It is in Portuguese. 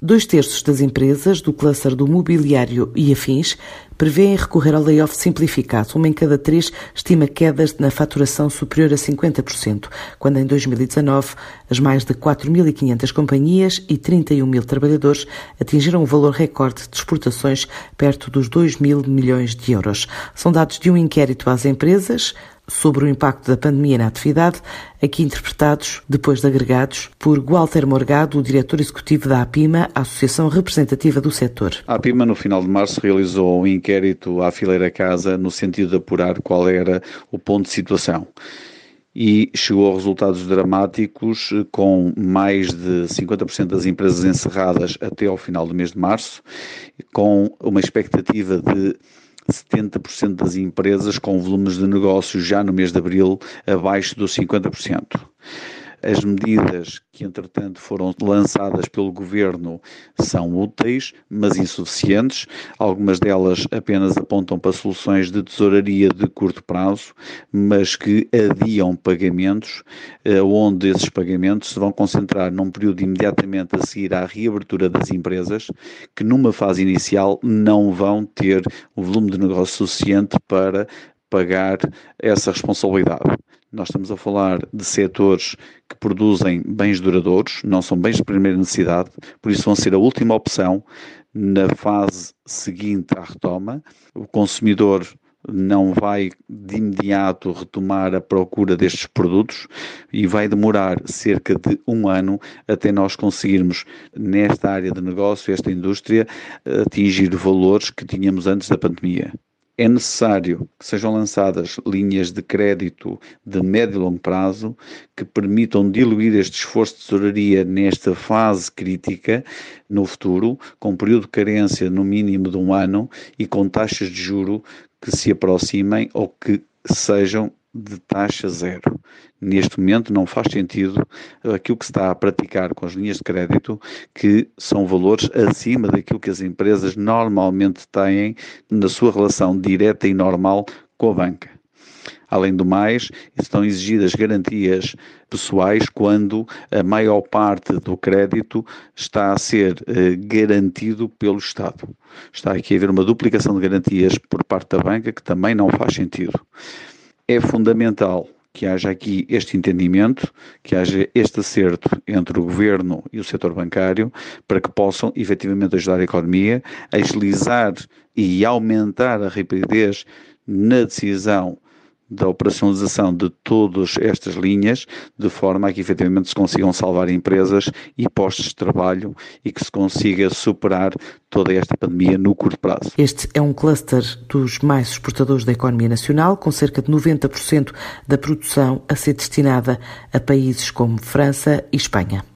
Dois terços das empresas do cluster do mobiliário e afins prevêem recorrer ao layoff simplificado. Uma em cada três estima quedas na faturação superior a 50%, quando em 2019 as mais de 4.500 companhias e 31 mil trabalhadores atingiram um valor recorde de exportações perto dos 2 mil milhões de euros. São dados de um inquérito às empresas sobre o impacto da pandemia na atividade, aqui interpretados, depois de agregados, por Walter Morgado, o diretor executivo da APIMA, a Associação Representativa do Setor. A APIMA, no final de março, realizou um inquérito à fileira casa no sentido de apurar qual era o ponto de situação e chegou a resultados dramáticos, com mais de 50% das empresas encerradas até ao final do mês de março, com uma expectativa de 70% das empresas com volumes de negócios já no mês de abril abaixo dos 50%. As medidas que, entretanto, foram lançadas pelo governo são úteis, mas insuficientes. Algumas delas apenas apontam para soluções de tesouraria de curto prazo, mas que adiam pagamentos, eh, onde esses pagamentos se vão concentrar num período imediatamente a seguir à reabertura das empresas, que numa fase inicial não vão ter o volume de negócio suficiente para pagar essa responsabilidade. Nós estamos a falar de setores que produzem bens duradouros, não são bens de primeira necessidade, por isso vão ser a última opção na fase seguinte à retoma. O consumidor não vai de imediato retomar a procura destes produtos e vai demorar cerca de um ano até nós conseguirmos, nesta área de negócio, esta indústria, atingir valores que tínhamos antes da pandemia é necessário que sejam lançadas linhas de crédito de médio e longo prazo que permitam diluir este esforço de tesouraria nesta fase crítica no futuro, com período de carência no mínimo de um ano e com taxas de juro que se aproximem ou que sejam de taxa zero. Neste momento não faz sentido aquilo que se está a praticar com as linhas de crédito, que são valores acima daquilo que as empresas normalmente têm na sua relação direta e normal com a banca. Além do mais, estão exigidas garantias pessoais quando a maior parte do crédito está a ser eh, garantido pelo Estado. Está aqui a haver uma duplicação de garantias por parte da banca que também não faz sentido é fundamental que haja aqui este entendimento, que haja este acerto entre o governo e o setor bancário, para que possam efetivamente ajudar a economia, agilizar e aumentar a rapidez na decisão da operacionalização de todas estas linhas, de forma a que efetivamente se consigam salvar empresas e postos de trabalho e que se consiga superar toda esta pandemia no curto prazo. Este é um cluster dos mais exportadores da economia nacional, com cerca de 90% da produção a ser destinada a países como França e Espanha.